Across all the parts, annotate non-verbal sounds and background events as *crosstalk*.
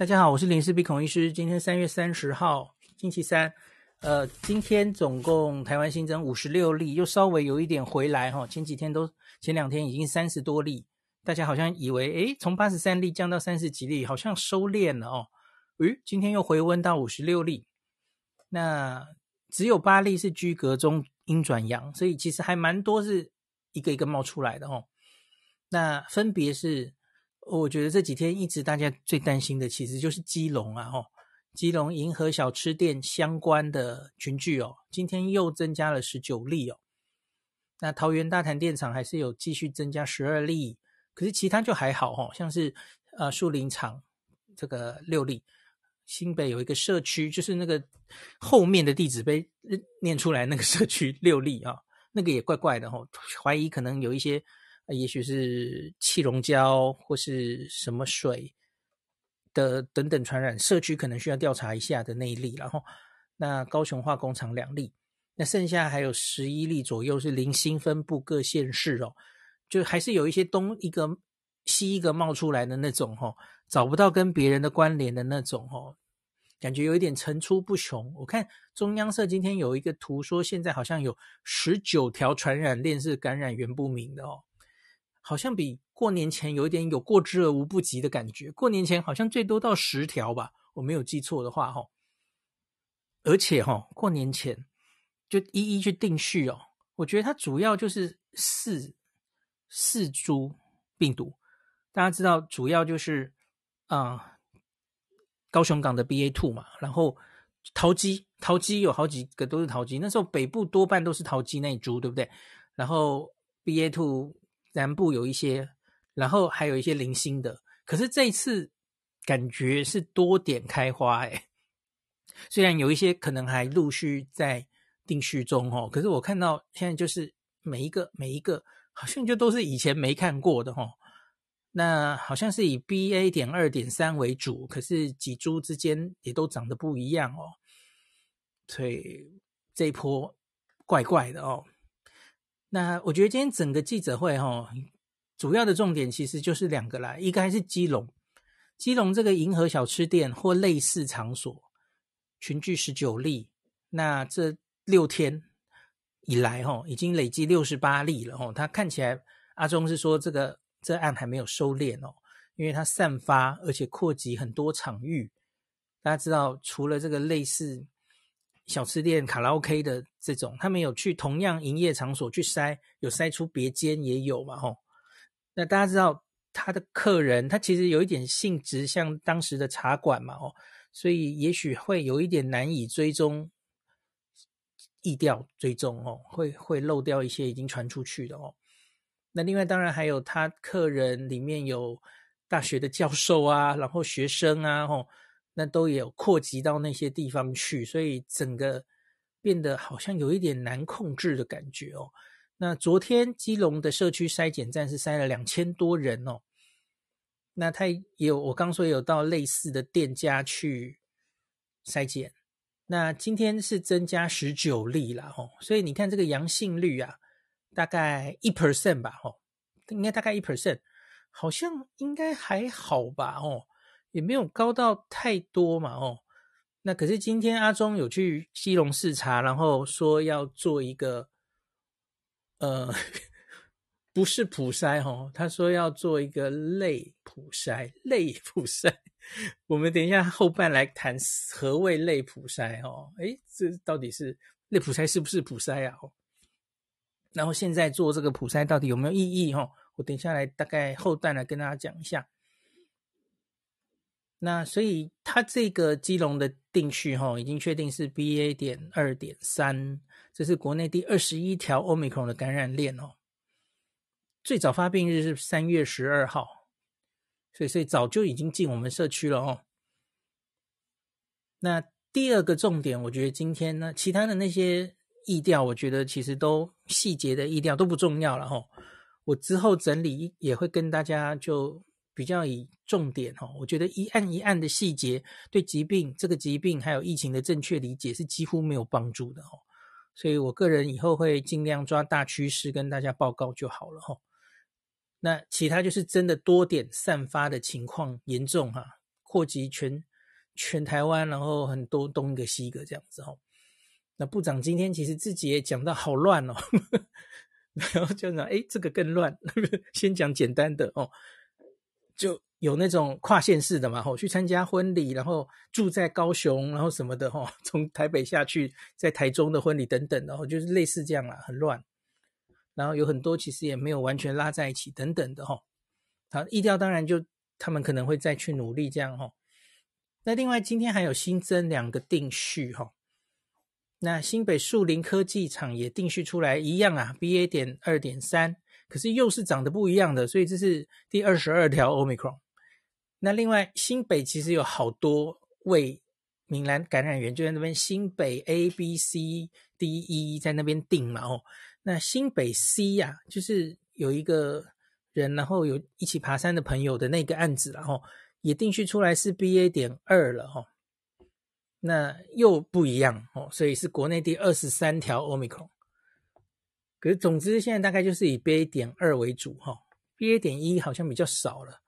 大家好，我是林氏璧孔医师。今天三月三十号，星期三。呃，今天总共台湾新增五十六例，又稍微有一点回来哈。前几天都前两天已经三十多例，大家好像以为诶，从八十三例降到三十几例，好像收敛了哦。诶，今天又回温到五十六例，那只有八例是居隔中阴转阳，所以其实还蛮多是一个一个冒出来的哦。那分别是。我觉得这几天一直大家最担心的，其实就是基隆啊，吼，基隆银河小吃店相关的群聚哦，今天又增加了十九例哦。那桃园大潭电厂还是有继续增加十二例，可是其他就还好哦，像是呃树林厂这个六例，新北有一个社区，就是那个后面的地址被念出来那个社区六例啊，那个也怪怪的哦，怀疑可能有一些。也许是气溶胶或是什么水的等等传染，社区可能需要调查一下的那一例。然后，那高雄化工厂两例，那剩下还有十一例左右是零星分布各县市哦，就还是有一些东一个西一个冒出来的那种哦，找不到跟别人的关联的那种哦，感觉有一点层出不穷。我看中央社今天有一个图说，现在好像有十九条传染链是感染源不明的哦。好像比过年前有一点有过之而无不及的感觉。过年前好像最多到十条吧，我没有记错的话，哈。而且哈，过年前就一一去定序哦。我觉得它主要就是四四株病毒，大家知道，主要就是啊、高雄港的 BA two 嘛，然后桃机桃机有好几个都是桃机，那时候北部多半都是桃机那一株，对不对？然后 BA two。南部有一些，然后还有一些零星的，可是这一次感觉是多点开花诶，虽然有一些可能还陆续在定序中哦，可是我看到现在就是每一个每一个好像就都是以前没看过的哦，那好像是以 BA 点二点三为主，可是几株之间也都长得不一样哦，所以这一波怪怪的哦。那我觉得今天整个记者会哈，主要的重点其实就是两个啦，一个还是基隆，基隆这个银河小吃店或类似场所群聚十九例，那这六天以来哈，已经累计六十八例了哈。他看起来阿中是说这个这案还没有收敛哦，因为它散发而且扩及很多场域，大家知道除了这个类似。小吃店、卡拉 OK 的这种，他们有去同样营业场所去筛，有筛出别间也有嘛？吼，那大家知道他的客人，他其实有一点性质像当时的茶馆嘛？哦，所以也许会有一点难以追踪，疫调追踪哦，会会漏掉一些已经传出去的哦。那另外当然还有他客人里面有大学的教授啊，然后学生啊，吼。那都有扩及到那些地方去，所以整个变得好像有一点难控制的感觉哦。那昨天基隆的社区筛检站是筛了两千多人哦。那他也有，我刚说有到类似的店家去筛检。那今天是增加十九例了哦，所以你看这个阳性率啊，大概一 percent 吧，哦，应该大概一 percent，好像应该还好吧，哦。也没有高到太多嘛，哦，那可是今天阿中有去基隆视察，然后说要做一个，呃，不是普筛哦，他说要做一个类普筛，类普筛，我们等一下后半来谈何谓类普筛哦，诶，这到底是类普筛是不是普筛啊？哦，然后现在做这个普筛到底有没有意义？哦，我等一下来大概后段来跟大家讲一下。那所以它这个基隆的定序哈，已经确定是 BA 点二点三，这是国内第二十一条 Omicron 的感染链哦。最早发病日是三月十二号，所以所以早就已经进我们社区了哦。那第二个重点，我觉得今天呢，其他的那些疫调，我觉得其实都细节的疫调都不重要了哈。我之后整理也会跟大家就。比较以重点哈，我觉得一案一案的细节对疾病这个疾病还有疫情的正确理解是几乎没有帮助的哈，所以我个人以后会尽量抓大趋势跟大家报告就好了哈。那其他就是真的多点散发的情况严重哈，扩及全全台湾，然后很多东一个西一个这样子哈。那部长今天其实自己也讲到好乱哦，*laughs* 然后就讲哎，这个更乱，*laughs* 先讲简单的哦，就有那种跨县市的嘛，吼，去参加婚礼，然后住在高雄，然后什么的，吼，*laughs* 从台北下去，在台中的婚礼等等，然后就是类似这样啦，很乱。然后有很多其实也没有完全拉在一起，等等的，吼。好，意调当然就他们可能会再去努力这样，吼。那另外今天还有新增两个定序，吼。那新北树林科技厂也定序出来一样啊，BA. 点二点三，可是又是长得不一样的，所以这是第二十二条 Omicron。那另外新北其实有好多位闽南感染源，就在那边新北 A、B、C、D、E 在那边定嘛哦。那新北 C 呀、就是有一个人，然后有一起爬山的朋友的那个案子，然后也定序出来是 BA. 点二了哦。那又不一样哦，所以是国内第二十三条 Omicron。可是总之现在大概就是以 BA. 点二为主哈，BA. 点一好像比较少了。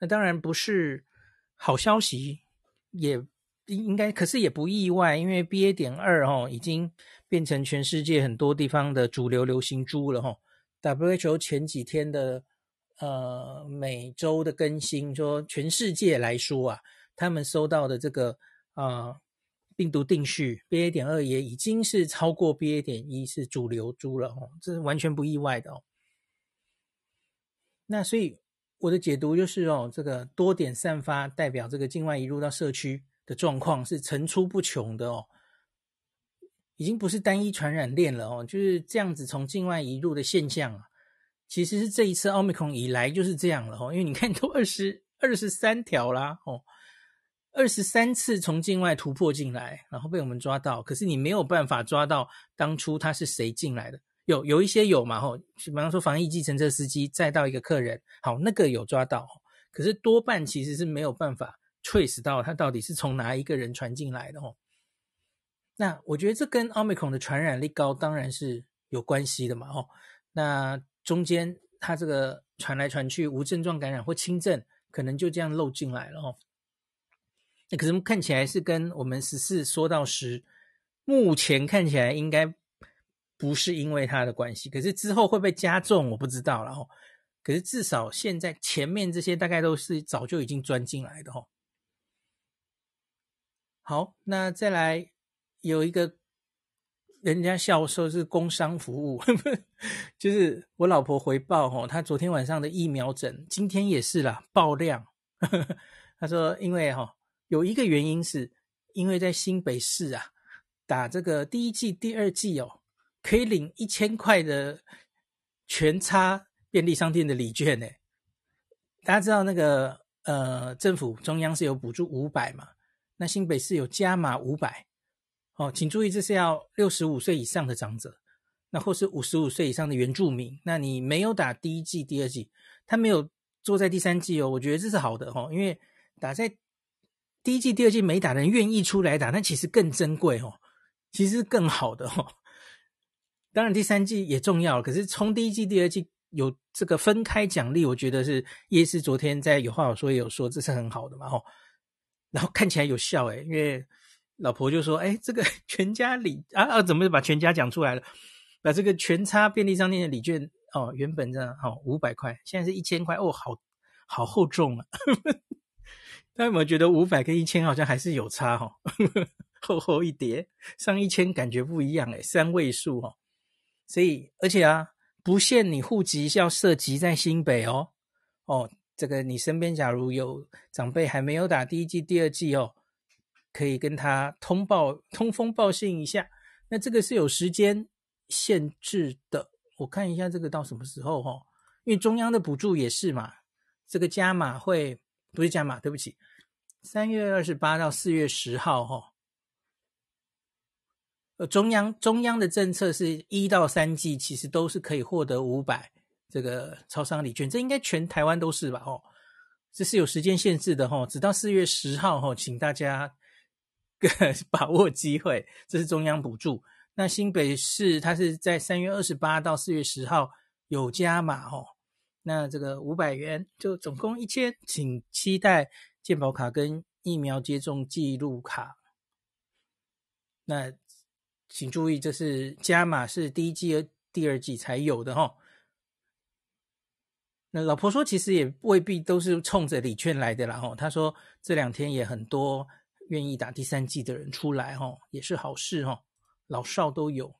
那当然不是好消息，也应该，可是也不意外，因为 BA. 点二哈已经变成全世界很多地方的主流流行株了哈。WHO 前几天的呃每周的更新说，全世界来说啊，他们收到的这个啊。病毒定序 BA. 点二也已经是超过 BA. 点一是主流株了哦，这是完全不意外的哦。那所以我的解读就是哦，这个多点散发代表这个境外移入到社区的状况是层出不穷的哦，已经不是单一传染链了哦，就是这样子从境外移入的现象啊，其实是这一次奥密克戎以来就是这样了哦，因为你看都二十二十三条啦哦。二十三次从境外突破进来，然后被我们抓到，可是你没有办法抓到当初他是谁进来的。有有一些有嘛吼，比方说防疫计程车司机载到一个客人，好，那个有抓到，可是多半其实是没有办法 trace 到他到底是从哪一个人传进来的吼。那我觉得这跟奥密克戎的传染力高当然是有关系的嘛吼。那中间他这个传来传去无症状感染或轻症，可能就这样漏进来了吼。可是看起来是跟我们十四说到十，目前看起来应该不是因为它的关系，可是之后会不会加重我不知道了哦。可是至少现在前面这些大概都是早就已经钻进来的哦。好，那再来有一个人家笑说是工商服务，*laughs* 就是我老婆回报哦，她昨天晚上的疫苗诊，今天也是啦，爆量。*laughs* 她说因为哈。有一个原因是，因为在新北市啊，打这个第一季、第二季哦，可以领一千块的全差便利商店的礼券呢。大家知道那个呃，政府中央是有补助五百嘛，那新北市有加码五百哦，请注意这是要六十五岁以上的长者，那或是五十五岁以上的原住民，那你没有打第一季、第二季，他没有坐在第三季哦，我觉得这是好的哦，因为打在。第一季、第二季没打的人愿意出来打，那其实更珍贵哦，其实更好的哦。当然，第三季也重要，可是从第一季、第二季有这个分开奖励，我觉得是叶师昨天在有话好说也有说，这是很好的嘛吼。然后看起来有效诶，因为老婆就说：“哎，这个 *laughs* 全家礼啊啊，怎么把全家讲出来了？把这个全差便利商店的礼券哦，原本这样哦五百块，现在是一千块哦，好好厚重啊。”大家有没有觉得五百跟一千好像还是有差哈？*laughs* 厚厚一叠，上一千感觉不一样诶，三位数哦。所以而且啊，不限你户籍是要涉及在新北哦。哦，这个你身边假如有长辈还没有打第一季、第二季哦，可以跟他通报、通风报信一下。那这个是有时间限制的，我看一下这个到什么时候哈？因为中央的补助也是嘛，这个加码会。不是加码，对不起，三月二十八到四月十号，哈，呃，中央中央的政策是一到三季，其实都是可以获得五百这个超商礼券，这应该全台湾都是吧？哦，这是有时间限制的，哈，直到四月十号，哈，请大家 *laughs* 把握机会，这是中央补助。那新北市它是在三月二十八到四月十号有加码，哈。那这个五百元就总共一千，请期待健保卡跟疫苗接种记录卡。那请注意，这是加码，是第一季、第二季才有的哈。那老婆说，其实也未必都是冲着礼券来的啦哈。她说这两天也很多愿意打第三季的人出来哈，也是好事哈，老少都有。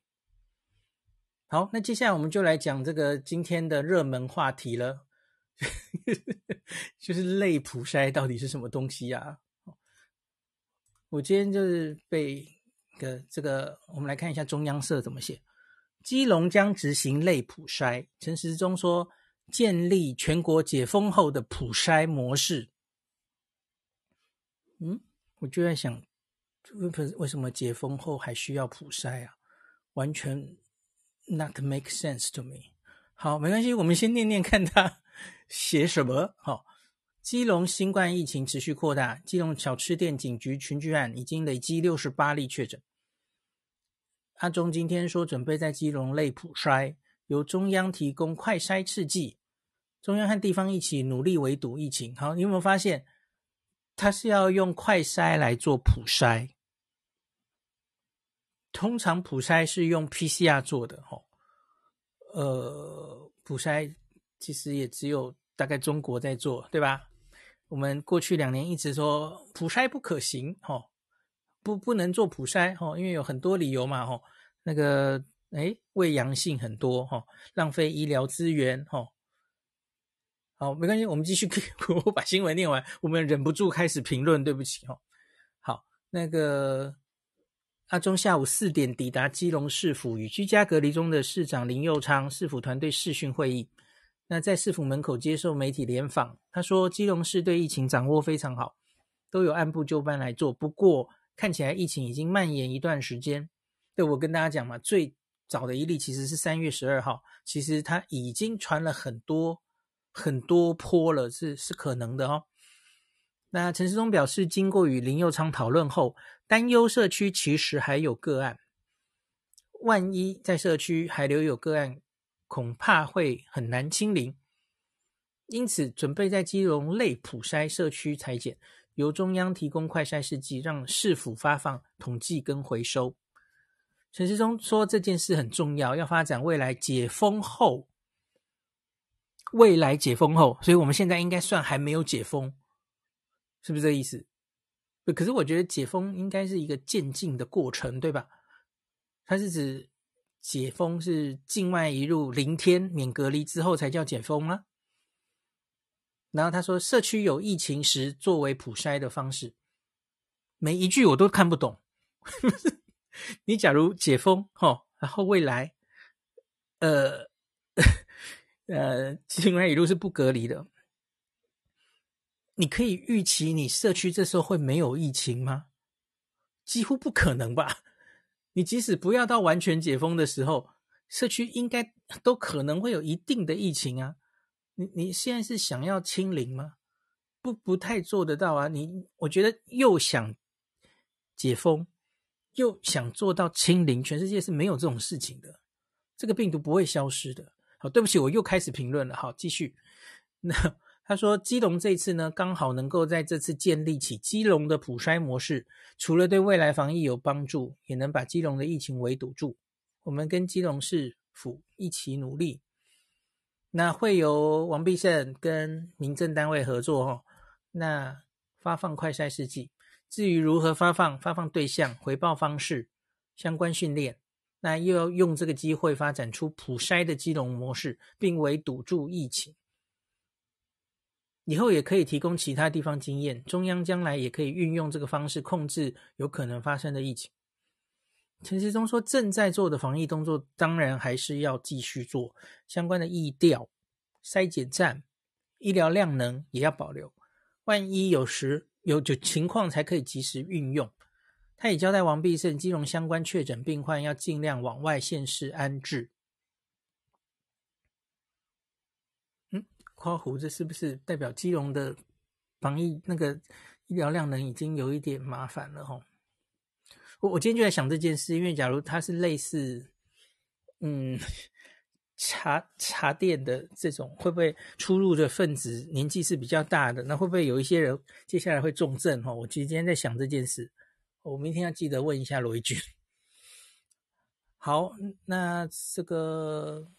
好，那接下来我们就来讲这个今天的热门话题了，就是 *laughs* 类普筛到底是什么东西呀？我今天就是被个这个，我们来看一下中央社怎么写。基隆将执行类普筛，陈时中说建立全国解封后的普筛模式。嗯，我就在想，为为什么解封后还需要普筛啊？完全。Not make sense to me。好，没关系，我们先念念看他 *laughs* 写什么。好，基隆新冠疫情持续扩大，基隆小吃店警局群聚案已经累积六十八例确诊。阿中今天说准备在基隆类普筛，由中央提供快筛试剂，中央和地方一起努力围堵疫情。好，你有没有发现他是要用快筛来做普筛？通常普筛是用 PCR 做的，吼，呃，普筛其实也只有大概中国在做，对吧？我们过去两年一直说普筛不可行，吼，不不能做普筛，吼，因为有很多理由嘛，吼，那个，诶，伪阳性很多，吼，浪费医疗资源，吼，好，没关系，我们继续，*laughs* 我把新闻念完，我们忍不住开始评论，对不起，吼，好，那个。阿中下午四点抵达基隆市府，与居家隔离中的市长林佑昌、市府团队视讯会议。那在市府门口接受媒体联访，他说：“基隆市对疫情掌握非常好，都有按部就班来做。不过看起来疫情已经蔓延一段时间。对，我跟大家讲嘛，最早的一例其实是三月十二号，其实他已经传了很多很多波了，是是可能的哦。”那陈时中表示，经过与林佑昌讨论后，担忧社区其实还有个案，万一在社区还留有个案，恐怕会很难清零。因此，准备在基隆类普筛社区裁剪，由中央提供快筛试剂，让市府发放统计跟回收。陈时中说这件事很重要，要发展未来解封后，未来解封后，所以我们现在应该算还没有解封。是不是这个意思？可是我觉得解封应该是一个渐进的过程，对吧？它是指解封是境外一入零天免隔离之后才叫解封吗？然后他说社区有疫情时作为普筛的方式，每一句我都看不懂。*laughs* 你假如解封，齁，然后未来，呃，*laughs* 呃，境外一入是不隔离的。你可以预期你社区这时候会没有疫情吗？几乎不可能吧。你即使不要到完全解封的时候，社区应该都可能会有一定的疫情啊。你你现在是想要清零吗？不，不太做得到啊。你我觉得又想解封，又想做到清零，全世界是没有这种事情的。这个病毒不会消失的。好，对不起，我又开始评论了。好，继续。那。他说：“基隆这次呢，刚好能够在这次建立起基隆的普筛模式，除了对未来防疫有帮助，也能把基隆的疫情围堵住。我们跟基隆市府一起努力。那会由王必胜跟民政单位合作哦。那发放快筛试剂，至于如何发放、发放对象、回报方式、相关训练，那又要用这个机会发展出普筛的基隆模式，并围堵住疫情。”以后也可以提供其他地方经验，中央将来也可以运用这个方式控制有可能发生的疫情。陈时中说，正在做的防疫动作当然还是要继续做，相关的疫调、筛检站、医疗量能也要保留，万一有时有就情况才可以及时运用。他也交代王必胜，金融相关确诊病患要尽量往外县市安置。花胡子是不是代表基隆的防疫那个医疗量能已经有一点麻烦了吼？我我今天就在想这件事，因为假如它是类似，嗯，*laughs* 茶茶店的这种会不会出入的分子年纪是比较大的？那会不会有一些人接下来会重症？哈，我其实今天在想这件事，我明天要记得问一下罗一军。好，那这个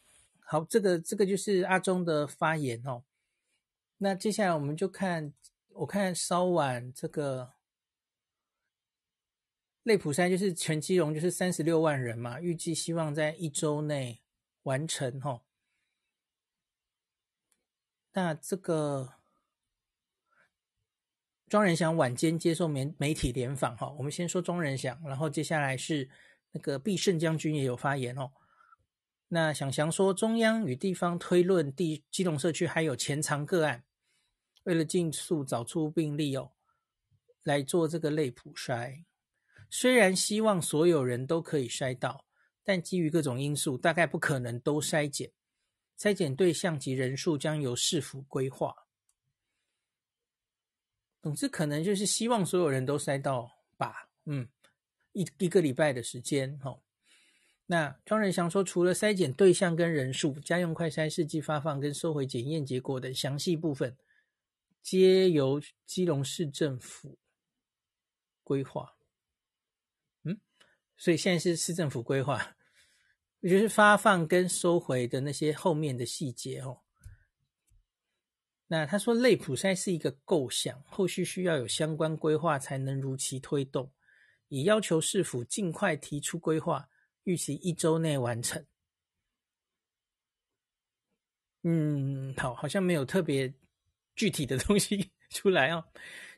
好，这个这个就是阿中的发言哦。那接下来我们就看，我看稍晚这个类普筛就是全基隆就是三十六万人嘛，预计希望在一周内。完成哈，那这个庄人祥晚间接受媒媒体联访哈，我们先说庄人祥，然后接下来是那个必胜将军也有发言哦。那想想说，中央与地方推论地基隆社区还有潜藏个案，为了尽速找出病例哦，来做这个类普筛，虽然希望所有人都可以筛到。但基于各种因素，大概不可能都筛检，筛检对象及人数将由市府规划。总之，可能就是希望所有人都筛到吧。嗯，一一个礼拜的时间，哈、哦。那庄仁祥说，除了筛检对象跟人数，家用快筛试剂发放跟收回检验结果的详细部分，皆由基隆市政府规划。嗯所以现在是市政府规划，也就是发放跟收回的那些后面的细节哦。那他说类普筛是一个构想，后续需要有相关规划才能如期推动，已要求市府尽快提出规划，预期一周内完成。嗯，好，好像没有特别具体的 *laughs* 东西出来哦。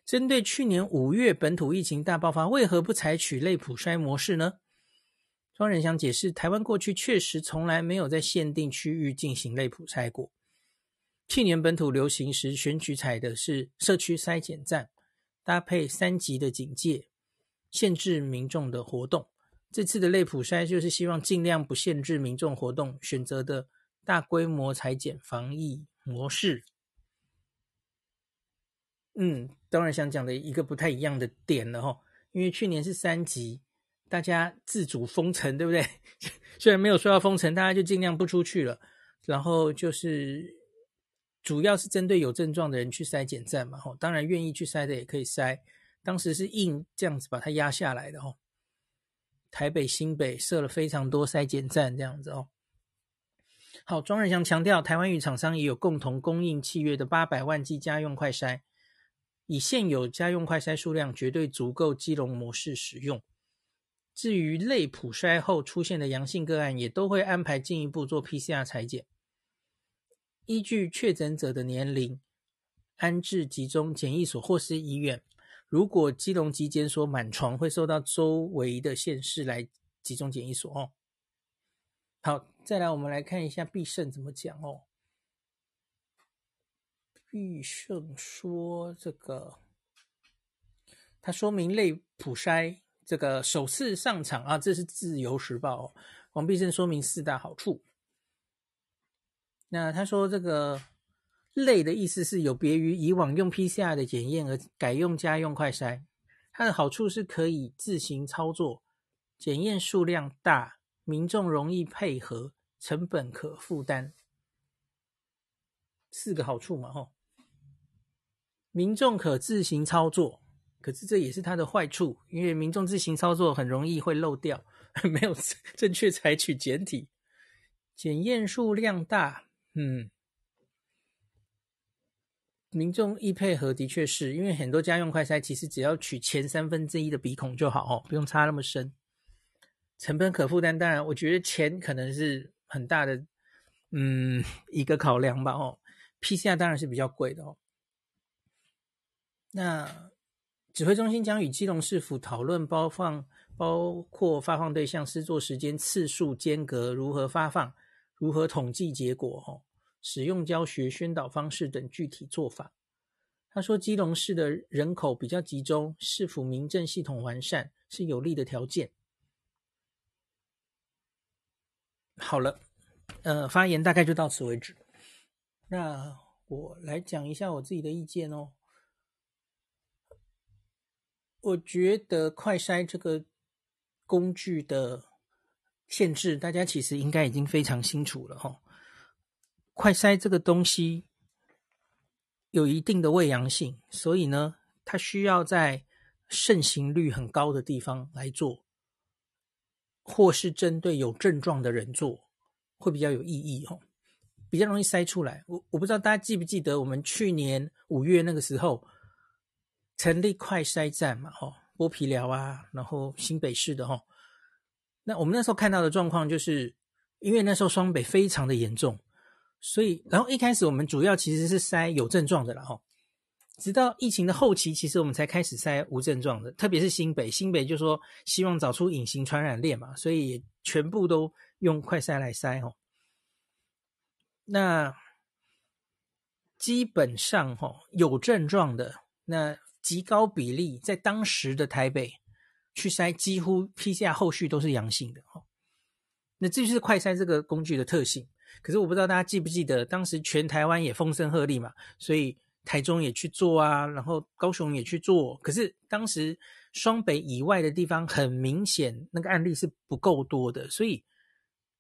针对去年五月本土疫情大爆发，为何不采取类普筛模式呢？庄仁祥解释，台湾过去确实从来没有在限定区域进行类普筛过。去年本土流行时，选举采的是社区筛检站，搭配三级的警戒，限制民众的活动。这次的类普筛就是希望尽量不限制民众活动，选择的大规模裁剪防疫模式。嗯，当然想讲的一个不太一样的点了哈，因为去年是三级，大家自主封城，对不对？*laughs* 虽然没有说要封城，大家就尽量不出去了。然后就是主要是针对有症状的人去筛检站嘛，哈，当然愿意去筛的也可以筛。当时是硬这样子把它压下来的哈，台北、新北设了非常多筛检站这样子哦。好，庄人祥强调，台湾与厂商也有共同供应契约的八百万剂家用快筛。以现有家用快筛数量，绝对足够基隆模式使用。至于类普筛后出现的阳性个案，也都会安排进一步做 PCR 裁检。依据确诊者的年龄，安置集中检疫所或是医院。如果基隆疾检所满床，会受到周围的县市来集中检疫所哦。好，再来我们来看一下必胜怎么讲哦。必胜说：“这个，他说明类普筛这个首次上场啊，这是自由时报哦。王必胜说明四大好处。那他说这个类的意思是有别于以往用 PCR 的检验而改用家用快筛，它的好处是可以自行操作，检验数量大，民众容易配合，成本可负担。四个好处嘛，吼。”民众可自行操作，可是这也是它的坏处，因为民众自行操作很容易会漏掉，*laughs* 没有正确采取检体，检验数量大，嗯，民众易配合的确是因为很多家用快筛其实只要取前三分之一的鼻孔就好哦，不用插那么深，成本可负担，当然我觉得钱可能是很大的，嗯，一个考量吧哦，PCR 当然是比较贵的哦。那指挥中心将与基隆市府讨论包放，包括发放对象、施作时间、次数间隔、如何发放、如何统计结果哦、使用教学宣导方式等具体做法。他说，基隆市的人口比较集中，市府民政系统完善是有利的条件。好了，呃，发言大概就到此为止。那我来讲一下我自己的意见哦。我觉得快筛这个工具的限制，大家其实应该已经非常清楚了哈。快筛这个东西有一定的胃阳性，所以呢，它需要在盛行率很高的地方来做，或是针对有症状的人做，会比较有意义哦，比较容易筛出来。我我不知道大家记不记得，我们去年五月那个时候成立快筛站嘛，哈，剥皮寮啊，然后新北市的哈，那我们那时候看到的状况就是，因为那时候双北非常的严重，所以然后一开始我们主要其实是筛有症状的啦，哈。直到疫情的后期，其实我们才开始筛无症状的，特别是新北，新北就说希望找出隐形传染链嘛，所以全部都用快筛来筛哦。那基本上哈有症状的，那极高比例在当时的台北去筛，几乎 PCR 后续都是阳性的哈。那这就是快筛这个工具的特性。可是我不知道大家记不记得，当时全台湾也风声鹤唳嘛，所以。台中也去做啊，然后高雄也去做，可是当时双北以外的地方很明显那个案例是不够多的，所以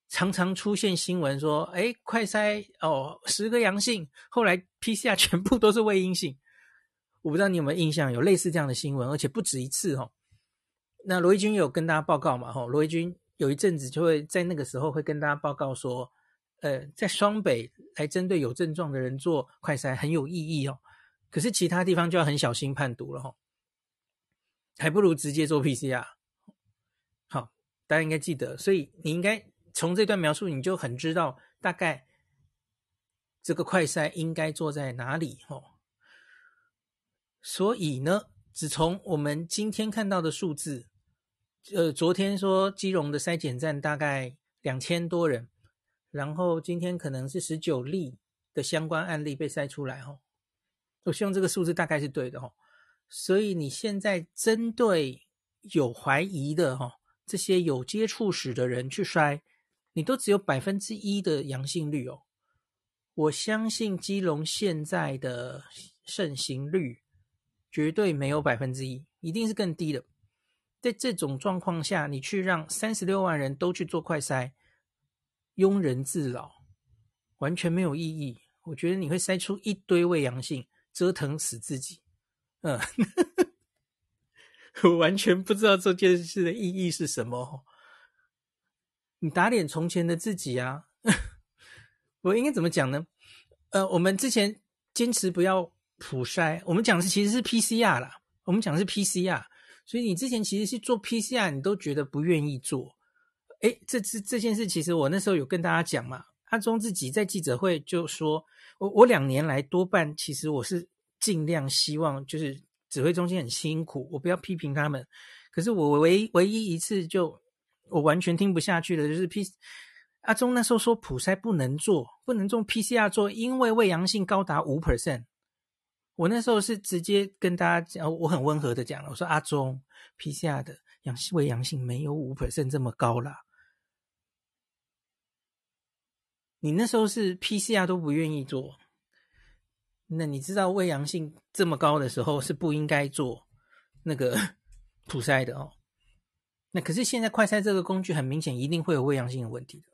常常出现新闻说，哎，快筛哦，十个阳性，后来 PCR 全部都是未阴性。我不知道你有没有印象，有类似这样的新闻，而且不止一次哦。那罗一军有跟大家报告嘛？哈，罗一军有一阵子就会在那个时候会跟大家报告说。呃，在双北来针对有症状的人做快筛很有意义哦，可是其他地方就要很小心判读了哈、哦，还不如直接做 PCR。好，大家应该记得，所以你应该从这段描述你就很知道大概这个快筛应该做在哪里哦。所以呢，只从我们今天看到的数字，呃，昨天说基隆的筛检站大概两千多人。然后今天可能是十九例的相关案例被筛出来哦，我希望这个数字大概是对的哦。所以你现在针对有怀疑的哈，这些有接触史的人去筛，你都只有百分之一的阳性率哦。我相信基隆现在的盛行率绝对没有百分之一，一定是更低的。在这种状况下，你去让三十六万人都去做快筛。庸人自扰，完全没有意义。我觉得你会筛出一堆未阳性，折腾死自己。嗯，*laughs* 我完全不知道这件事的意义是什么。你打脸从前的自己啊！*laughs* 我应该怎么讲呢？呃，我们之前坚持不要普筛，我们讲的其实是 PCR 啦。我们讲的是 PCR，所以你之前其实是做 PCR，你都觉得不愿意做。哎，这这这件事，其实我那时候有跟大家讲嘛。阿中自己在记者会就说，我我两年来多半其实我是尽量希望，就是指挥中心很辛苦，我不要批评他们。可是我唯唯一一次就我完全听不下去的，就是 P 阿中那时候说普筛不能做，不能做 PCR 做，因为胃阳性高达五 percent。我那时候是直接跟大家讲，我很温和的讲了，我说阿中 PCR 的阳性胃阳性没有五 percent 这么高啦。你那时候是 PCR 都不愿意做，那你知道胃阳性这么高的时候是不应该做那个 *laughs* 普筛的哦。那可是现在快筛这个工具很明显一定会有胃阳性的问题的，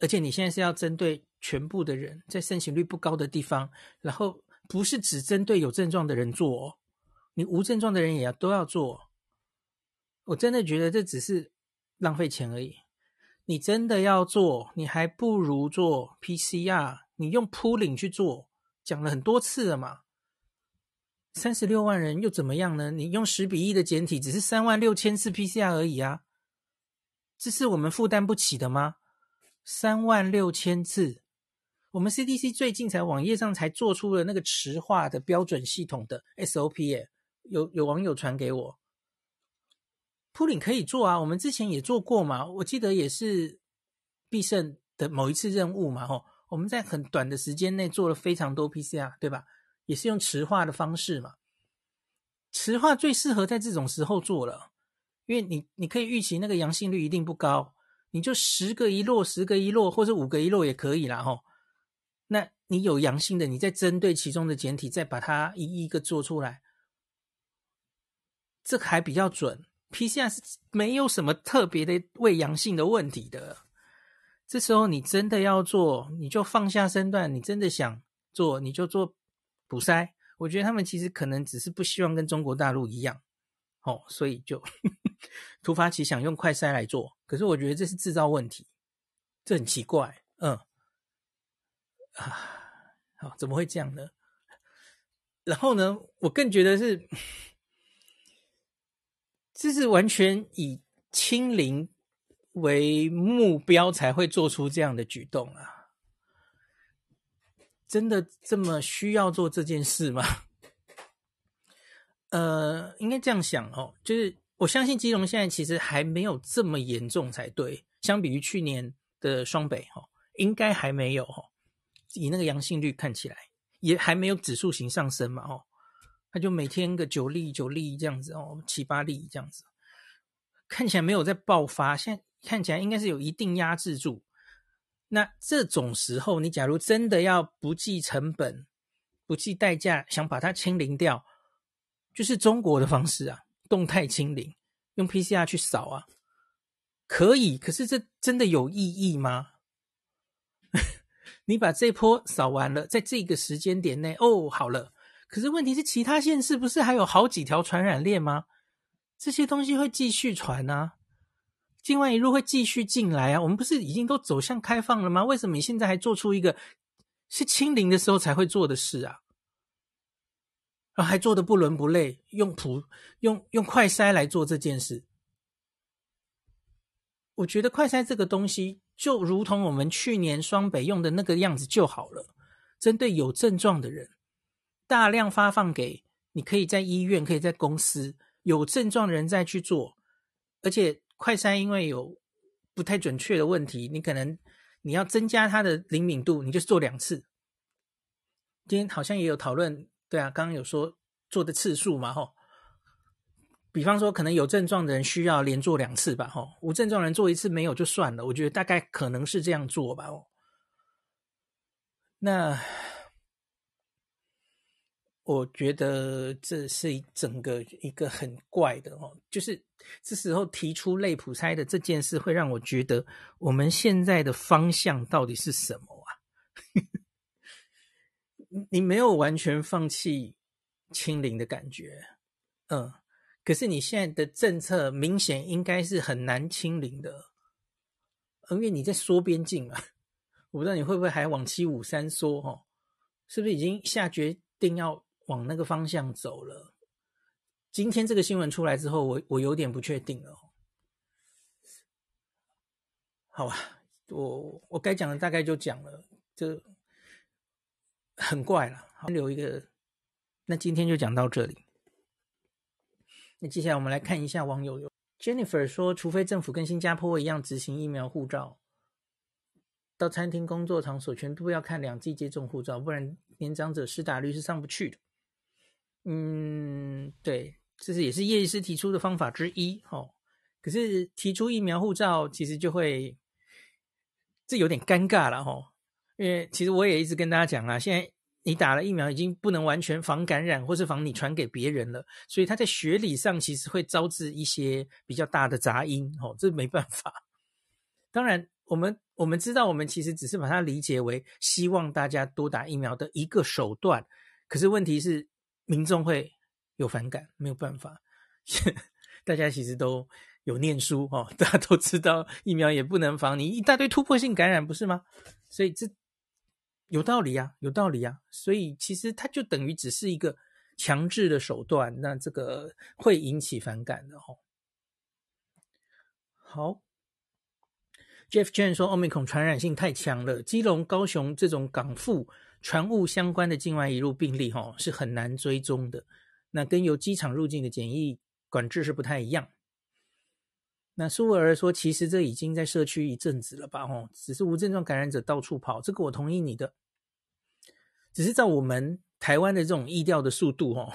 而且你现在是要针对全部的人，在盛行率不高的地方，然后不是只针对有症状的人做哦，你无症状的人也要都要做。我真的觉得这只是浪费钱而已。你真的要做，你还不如做 PCR。你用 pooling 去做，讲了很多次了嘛。三十六万人又怎么样呢？你用十比一的简体，只是三万六千次 PCR 而已啊。这是我们负担不起的吗？三万六千次，我们 CDC 最近才网页上才做出了那个池化的标准系统的 SOP，有有网友传给我。Pooling 可以做啊，我们之前也做过嘛，我记得也是必胜的某一次任务嘛，吼，我们在很短的时间内做了非常多 PCR，对吧？也是用磁化的方式嘛，磁化最适合在这种时候做了，因为你你可以预期那个阳性率一定不高，你就十个一落，十个一落，或者五个一落也可以啦，吼。那你有阳性的，你再针对其中的简体，再把它一一个做出来，这还比较准。PCR 是没有什么特别的伪阳性的问题的，这时候你真的要做，你就放下身段；你真的想做，你就做补筛。我觉得他们其实可能只是不希望跟中国大陆一样，哦，所以就 *laughs* 突发奇想用快筛来做。可是我觉得这是制造问题，这很奇怪，嗯，啊，好，怎么会这样呢？然后呢，我更觉得是，这是完全以清零为目标才会做出这样的举动啊！真的这么需要做这件事吗？*laughs* 呃，应该这样想哦，就是我相信基隆现在其实还没有这么严重才对，相比于去年的双北哦，应该还没有哦，以那个阳性率看起来。也还没有指数型上升嘛，哦，他就每天个九例九例这样子哦，七八例这样子，看起来没有在爆发，现在看起来应该是有一定压制住。那这种时候，你假如真的要不计成本、不计代价想把它清零掉，就是中国的方式啊，动态清零，用 PCR 去扫啊，可以，可是这真的有意义吗？*laughs* 你把这波扫完了，在这个时间点内，哦，好了。可是问题是，其他县市不是还有好几条传染链吗？这些东西会继续传啊，境外一路会继续进来啊。我们不是已经都走向开放了吗？为什么你现在还做出一个是清零的时候才会做的事啊？然后还做的不伦不类，用普用用快筛来做这件事。我觉得快筛这个东西。就如同我们去年双北用的那个样子就好了，针对有症状的人，大量发放给你，可以在医院，可以在公司有症状的人再去做。而且快筛因为有不太准确的问题，你可能你要增加它的灵敏度，你就做两次。今天好像也有讨论，对啊，刚刚有说做的次数嘛，吼。比方说，可能有症状的人需要连做两次吧，吼，无症状人做一次没有就算了。我觉得大概可能是这样做吧，哦。那我觉得这是整个一个很怪的哦，就是这时候提出类普筛的这件事，会让我觉得我们现在的方向到底是什么啊？*laughs* 你没有完全放弃清零的感觉，嗯。可是你现在的政策明显应该是很难清零的，因为你在缩边境嘛。我不知道你会不会还往七五三缩哦？是不是已经下决定要往那个方向走了？今天这个新闻出来之后，我我有点不确定了。好吧，我我该讲的大概就讲了，这很怪了。留一个，那今天就讲到这里。那接下来我们来看一下网友 Jennifer 说，除非政府跟新加坡一样执行疫苗护照，到餐厅、工作场所全部要看两剂接种护照，不然年长者施打率是上不去的。嗯，对，这是也是叶医师提出的方法之一。哦，可是提出疫苗护照，其实就会这有点尴尬了。哦，因为其实我也一直跟大家讲啊，现在。你打了疫苗，已经不能完全防感染，或是防你传给别人了，所以他在学理上其实会招致一些比较大的杂音，哦，这没办法。*laughs* 当然，我们我们知道，我们其实只是把它理解为希望大家多打疫苗的一个手段。可是问题是，民众会有反感，没有办法。大家其实都有念书哦，大家都知道疫苗也不能防你一大堆突破性感染，不是吗？所以这。有道理啊，有道理啊，所以其实它就等于只是一个强制的手段，那这个会引起反感的哦。好，Jeff Chen 说，Omicron 传染性太强了，基隆、高雄这种港埠船务相关的境外移入病例，哈，是很难追踪的。那跟由机场入境的检疫管制是不太一样。那苏尔说，其实这已经在社区一阵子了吧？哦，只是无症状感染者到处跑，这个我同意你的。只是在我们台湾的这种疫调的速度，哦，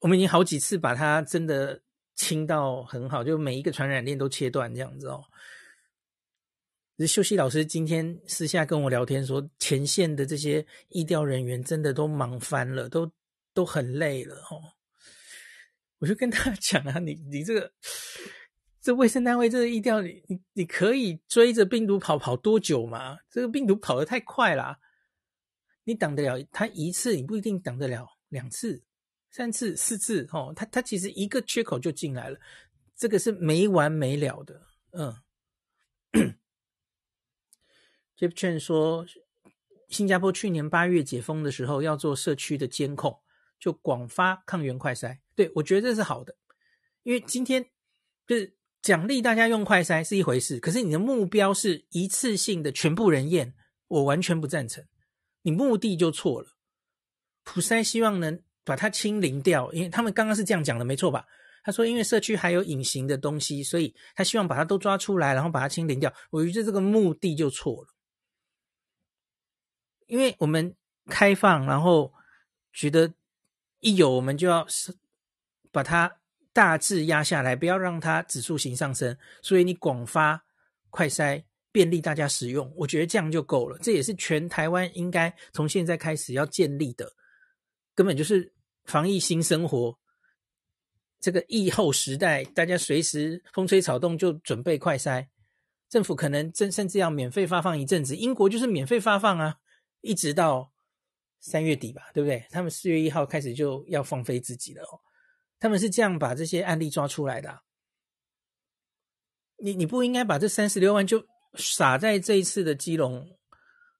我们已经好几次把它真的清到很好，就每一个传染链都切断这样子哦。是秀熙老师今天私下跟我聊天说，前线的这些疫调人员真的都忙翻了，都都很累了，哦。我就跟他讲啊，你你这个这卫生单位这个医调，你你你可以追着病毒跑跑多久吗？这个病毒跑得太快了，你挡得了他一次，你不一定挡得了两次、三次、四次哦。他他其实一个缺口就进来了，这个是没完没了的。嗯，Jeff Chen 说，新加坡去年八月解封的时候要做社区的监控，就广发抗原快筛。对，我觉得这是好的，因为今天就是。奖励大家用快筛是一回事，可是你的目标是一次性的全部人验，我完全不赞成。你目的就错了。普筛希望能把它清零掉，因为他们刚刚是这样讲的，没错吧？他说，因为社区还有隐形的东西，所以他希望把它都抓出来，然后把它清零掉。我觉得这个目的就错了，因为我们开放，然后觉得一有我们就要把它。大致压下来，不要让它指数型上升，所以你广发快筛，便利大家使用，我觉得这样就够了。这也是全台湾应该从现在开始要建立的，根本就是防疫新生活。这个疫后时代，大家随时风吹草动就准备快筛，政府可能真甚至要免费发放一阵子。英国就是免费发放啊，一直到三月底吧，对不对？他们四月一号开始就要放飞自己了哦。他们是这样把这些案例抓出来的，你你不应该把这三十六万就撒在这一次的基隆，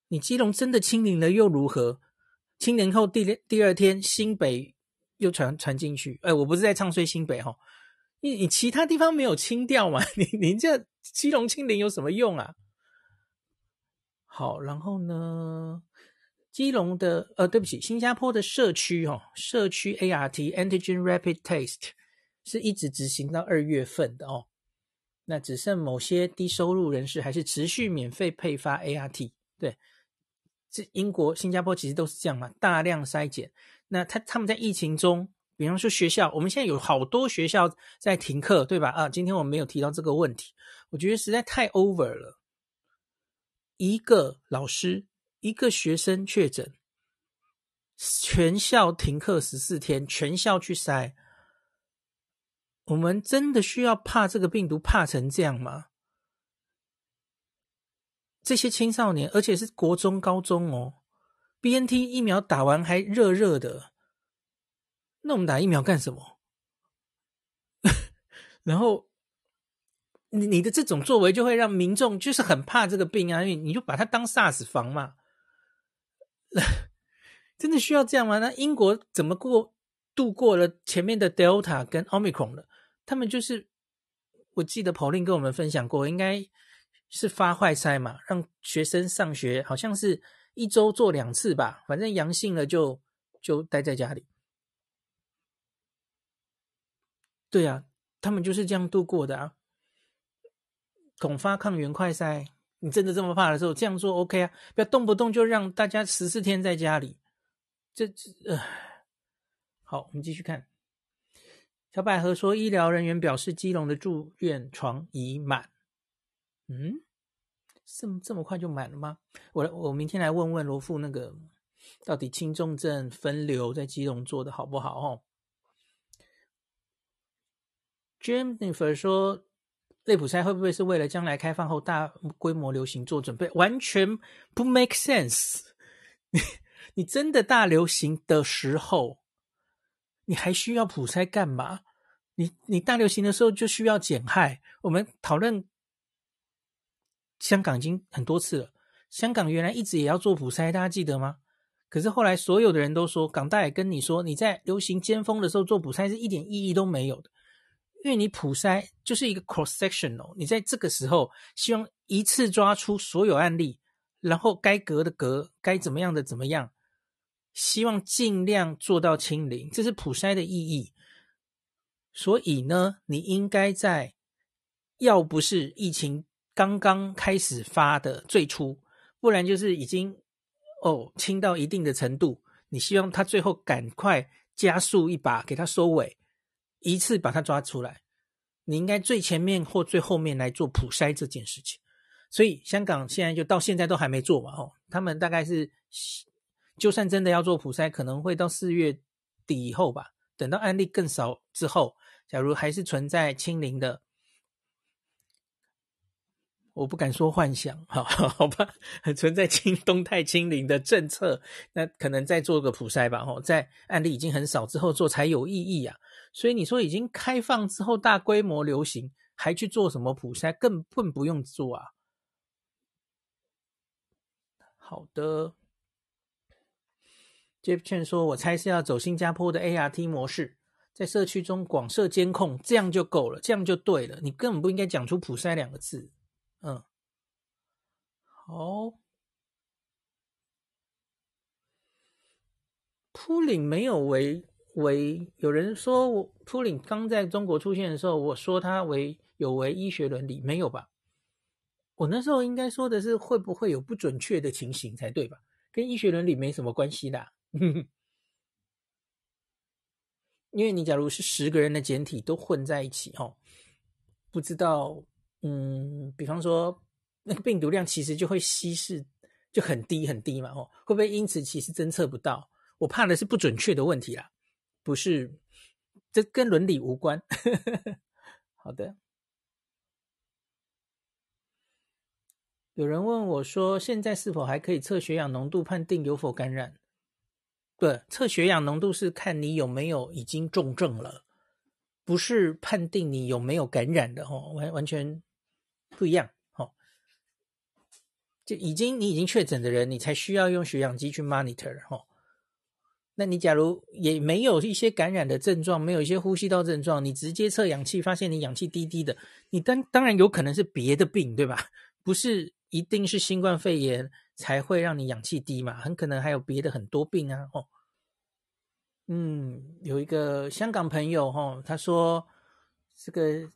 你基隆真的清零了又如何？清零后第第二天新北又传传进去，哎，我不是在唱衰新北哈，你你其他地方没有清掉嘛？*laughs* 你你这基隆清零有什么用啊？好，然后呢？基隆的呃，对不起，新加坡的社区哦，社区 ART Antigen Rapid Test 是一直执行到二月份的哦。那只剩某些低收入人士还是持续免费配发 ART。对，这英国、新加坡其实都是这样嘛，大量筛检。那他他们在疫情中，比方说学校，我们现在有好多学校在停课，对吧？啊，今天我没有提到这个问题，我觉得实在太 over 了。一个老师。一个学生确诊，全校停课十四天，全校去筛。我们真的需要怕这个病毒怕成这样吗？这些青少年，而且是国中、高中哦，BNT 疫苗打完还热热的，那我们打疫苗干什么？*laughs* 然后，你你的这种作为就会让民众就是很怕这个病啊，因为你就把它当 SARS 防嘛。*laughs* 真的需要这样吗？那英国怎么过度过了前面的 Delta 跟 Omicron 的？他们就是，我记得 Pauline 跟我们分享过，应该是发快筛嘛，让学生上学，好像是一周做两次吧，反正阳性了就就待在家里。对啊，他们就是这样度过的啊，广发抗原快筛。你真的这么怕的时候，这样做 OK 啊？不要动不动就让大家十四天在家里，这这，好，我们继续看。小百合说，医疗人员表示，基隆的住院床已满。嗯，这么这么快就满了吗？我我明天来问问罗富，那个到底轻重症分流在基隆做的好不好？哦，Jennifer 说。类普筛会不会是为了将来开放后大规模流行做准备？完全不 make sense。你你真的大流行的时候，你还需要普筛干嘛？你你大流行的时候就需要减害。我们讨论香港已经很多次了，香港原来一直也要做普筛，大家记得吗？可是后来所有的人都说，港大也跟你说，你在流行尖峰的时候做普筛是一点意义都没有的。因为你普筛就是一个 cross sectional，你在这个时候希望一次抓出所有案例，然后该隔的隔，该怎么样的怎么样，希望尽量做到清零，这是普筛的意义。所以呢，你应该在要不是疫情刚刚开始发的最初，不然就是已经哦清到一定的程度，你希望他最后赶快加速一把，给他收尾。一次把它抓出来，你应该最前面或最后面来做普筛这件事情。所以香港现在就到现在都还没做嘛，哦，他们大概是就算真的要做普筛，可能会到四月底以后吧。等到案例更少之后，假如还是存在清零的我不敢说幻想，*laughs* 好好吧，存在清动态清零的政策，那可能再做个普筛吧，吼，在案例已经很少之后做才有意义啊。所以你说已经开放之后大规模流行，还去做什么普筛，根本不用做啊。好的，Jeff Chen 说，我猜是要走新加坡的 ART 模式，在社区中广设监控，这样就够了，这样就对了。你根本不应该讲出普筛两个字。嗯，好。铺岭没有为为，有人说我秃岭刚在中国出现的时候，我说他为有违医学伦理，没有吧？我那时候应该说的是会不会有不准确的情形才对吧？跟医学伦理没什么关系啦。*laughs* 因为你假如是十个人的检体都混在一起，哦，不知道。嗯，比方说那个病毒量其实就会稀释就很低很低嘛，哦，会不会因此其实侦测不到？我怕的是不准确的问题啦，不是，这跟伦理无关。好的，有人问我说，现在是否还可以测血氧浓度判定有否感染？对，测血氧浓度是看你有没有已经重症了，不是判定你有没有感染的哦，完完全。不一样，哦，就已经你已经确诊的人，你才需要用血氧机去 monitor，哦。那你假如也没有一些感染的症状，没有一些呼吸道症状，你直接测氧气，发现你氧气低低的，你当当然有可能是别的病，对吧？*laughs* 不是一定是新冠肺炎才会让你氧气低嘛，很可能还有别的很多病啊，哦。嗯，有一个香港朋友，哦，他说这个。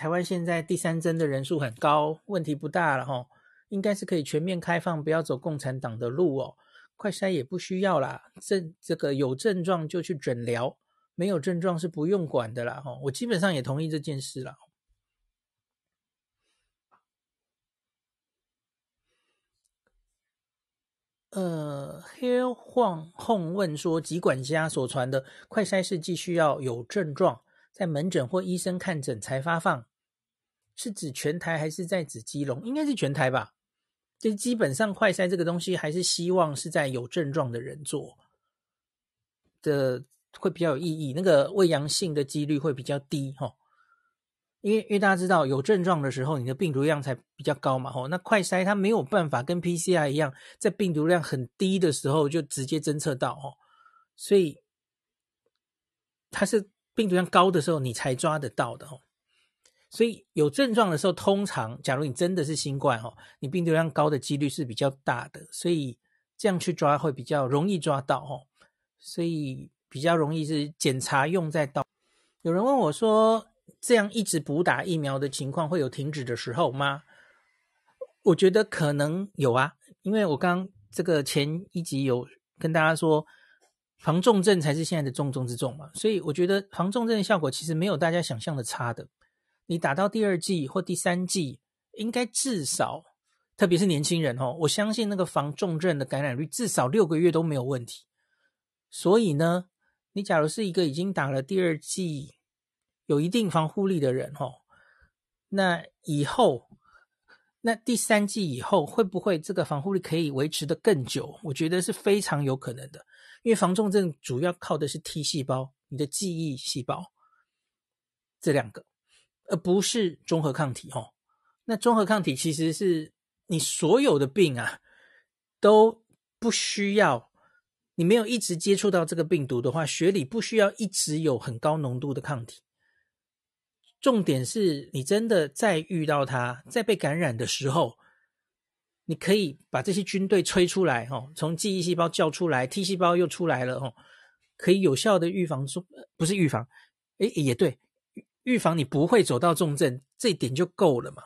台湾现在第三针的人数很高，问题不大了哈，应该是可以全面开放，不要走共产党的路哦。快筛也不需要啦，这这个有症状就去诊疗，没有症状是不用管的啦哦。我基本上也同意这件事了。呃，Here Huang Hong 问说，疾管家所传的快筛试剂需要有症状。在门诊或医生看诊才发放，是指全台还是在指基隆？应该是全台吧。就基本上快筛这个东西，还是希望是在有症状的人做的，会比较有意义。那个伪阳性的几率会比较低哈。因为因为大家知道有症状的时候，你的病毒量才比较高嘛。吼，那快筛它没有办法跟 PCR 一样，在病毒量很低的时候就直接侦测到哦，所以它是。病毒量高的时候，你才抓得到的哦。所以有症状的时候，通常假如你真的是新冠哦，你病毒量高的几率是比较大的，所以这样去抓会比较容易抓到哦。所以比较容易是检查用在到。有人问我说，这样一直补打疫苗的情况会有停止的时候吗？我觉得可能有啊，因为我刚这个前一集有跟大家说。防重症才是现在的重中之重嘛，所以我觉得防重症的效果其实没有大家想象的差的。你打到第二剂或第三剂，应该至少，特别是年轻人哦，我相信那个防重症的感染率至少六个月都没有问题。所以呢，你假如是一个已经打了第二剂，有一定防护力的人哦，那以后，那第三剂以后会不会这个防护力可以维持的更久？我觉得是非常有可能的。因为防重症主要靠的是 T 细胞，你的记忆细胞这两个，而不是综合抗体哦。那综合抗体其实是你所有的病啊都不需要，你没有一直接触到这个病毒的话，血里不需要一直有很高浓度的抗体。重点是你真的在遇到它，在被感染的时候。你可以把这些军队吹出来，哦，从记忆细胞叫出来，T 细胞又出来了，哦，可以有效的预防中，不是预防，诶，也对，预防你不会走到重症，这一点就够了嘛。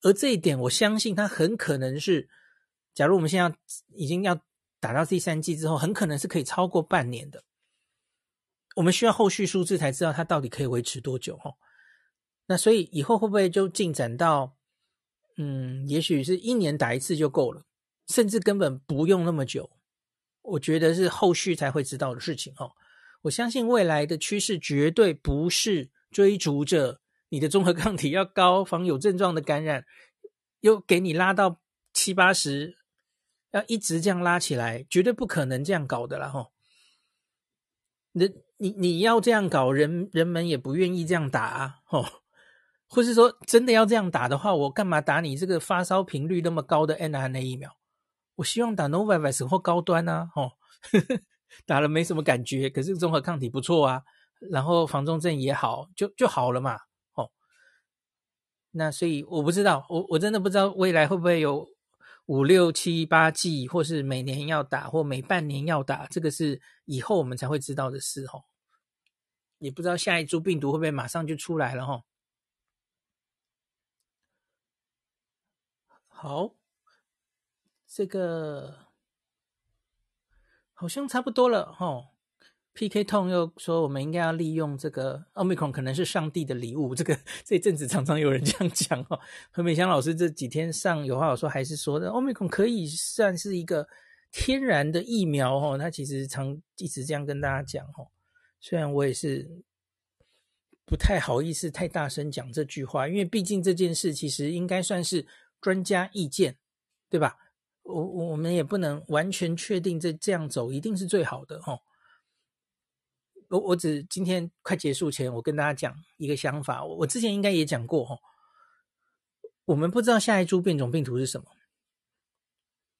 而这一点，我相信它很可能是，假如我们现在已经要打到第三剂之后，很可能是可以超过半年的。我们需要后续数字才知道它到底可以维持多久，哦。那所以以后会不会就进展到？嗯，也许是一年打一次就够了，甚至根本不用那么久。我觉得是后续才会知道的事情哦。我相信未来的趋势绝对不是追逐着你的综合抗体要高，防有症状的感染，又给你拉到七八十，要一直这样拉起来，绝对不可能这样搞的啦吼。你你你要这样搞，人人们也不愿意这样打啊吼。或是说真的要这样打的话，我干嘛打你这个发烧频率那么高的 mRNA 疫苗？我希望打 Novavax 或高端啊，吼，*laughs* 打了没什么感觉，可是综合抗体不错啊，然后防重症也好，就就好了嘛。哦那所以我不知道，我我真的不知道未来会不会有五六七八季，或是每年要打，或每半年要打，这个是以后我们才会知道的事吼。也不知道下一株病毒会不会马上就出来了吼。好，这个好像差不多了吼。PK 痛又说，我们应该要利用这个奥密克戎可能是上帝的礼物。这个 *laughs* 这阵子常常有人这样讲哦。*laughs* 何美香老师这几天上有话好说，还是说的奥密克戎可以算是一个天然的疫苗哦。他其实常一直这样跟大家讲哦。虽然我也是不太好意思太大声讲这句话，因为毕竟这件事其实应该算是专家意见，对吧？我我们也不能完全确定这这样走一定是最好的哦。我我只今天快结束前，我跟大家讲一个想法。我我之前应该也讲过哈，我们不知道下一株变种病毒是什么，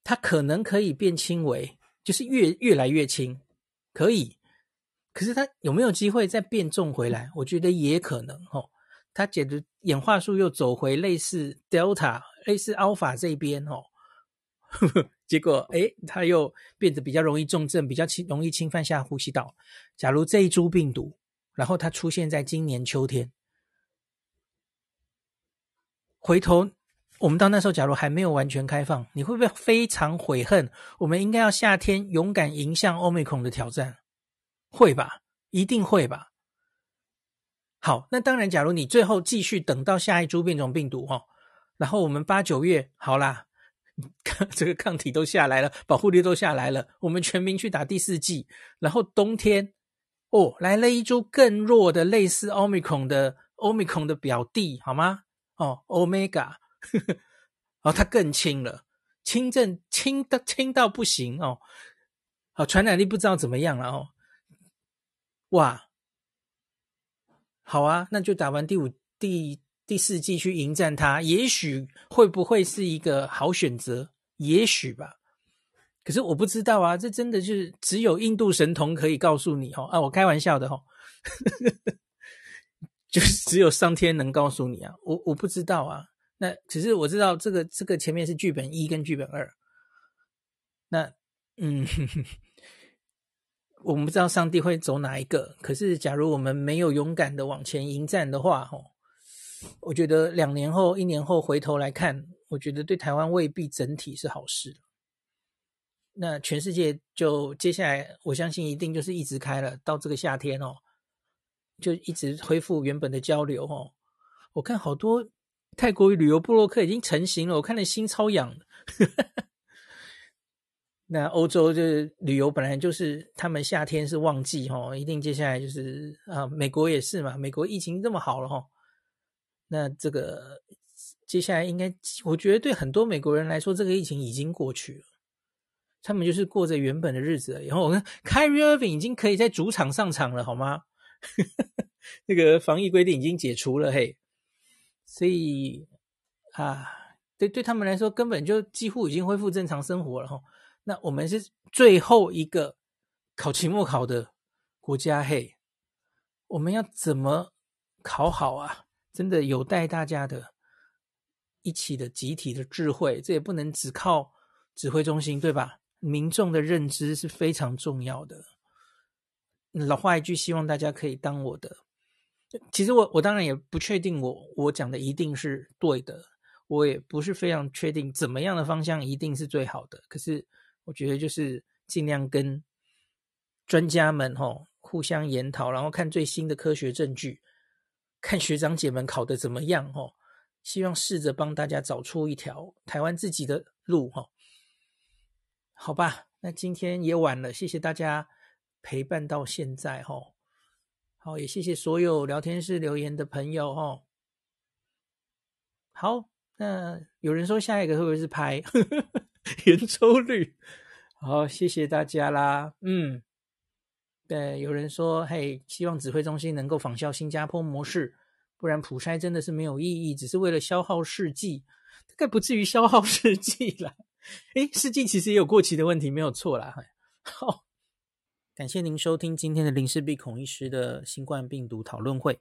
它可能可以变轻微，就是越越来越轻，可以。可是它有没有机会再变重回来？我觉得也可能哈。它解读演化树又走回类似 Delta、类似 Alpha 这边哦。结果，哎，它又变得比较容易重症，比较轻，容易侵犯下呼吸道。假如这一株病毒，然后它出现在今年秋天，回头我们到那时候，假如还没有完全开放，你会不会非常悔恨？我们应该要夏天勇敢迎向欧米孔的挑战，会吧？一定会吧？好，那当然，假如你最后继续等到下一株变种病毒，哈，然后我们八九月好啦。抗 *laughs* 这个抗体都下来了，保护力都下来了，我们全民去打第四剂，然后冬天哦来了一株更弱的类似奥密克戎的奥密克戎的表弟，好吗？哦，Omega，然 *laughs* 后它更轻了，轻症轻到轻到不行哦，好传染力不知道怎么样了哦，哇，好啊，那就打完第五第。第四季去迎战他，也许会不会是一个好选择？也许吧。可是我不知道啊，这真的就是只有印度神童可以告诉你哦。啊，我开玩笑的哈，*laughs* 就是只有上天能告诉你啊。我我不知道啊。那只是我知道这个这个前面是剧本一跟剧本二。那嗯，我们不知道上帝会走哪一个。可是假如我们没有勇敢的往前迎战的话，吼。我觉得两年后、一年后回头来看，我觉得对台湾未必整体是好事。那全世界就接下来，我相信一定就是一直开了，到这个夏天哦，就一直恢复原本的交流哦。我看好多泰国旅游部落客已经成型了，我看了心超痒。*laughs* 那欧洲就是旅游本来就是他们夏天是旺季哦，一定接下来就是啊，美国也是嘛，美国疫情这么好了哈。那这个接下来应该，我觉得对很多美国人来说，这个疫情已经过去了，他们就是过着原本的日子了。然后我看 Kyrie Irving 已经可以在主场上场了，好吗？*laughs* 那个防疫规定已经解除了，嘿，所以啊，对对他们来说，根本就几乎已经恢复正常生活了哈。那我们是最后一个考期末考的国家，嘿，我们要怎么考好啊？真的有待大家的一起的集体的智慧，这也不能只靠指挥中心，对吧？民众的认知是非常重要的。老话一句，希望大家可以当我的。其实我我当然也不确定我我讲的一定是对的，我也不是非常确定怎么样的方向一定是最好的。可是我觉得就是尽量跟专家们吼互相研讨，然后看最新的科学证据。看学长姐们考得怎么样哦，希望试着帮大家找出一条台湾自己的路哈。好吧，那今天也晚了，谢谢大家陪伴到现在哈。好，也谢谢所有聊天室留言的朋友哈。好，那有人说下一个会不会是拍 *laughs* 圆周率？好，谢谢大家啦。嗯，对，有人说，嘿，希望指挥中心能够仿效新加坡模式，不然普筛真的是没有意义，只是为了消耗试剂，大概不至于消耗试剂啦。诶，试剂其实也有过期的问题，没有错啦。好，感谢您收听今天的林氏璧孔医师的新冠病毒讨论会。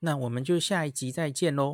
那我们就下一集再见喽。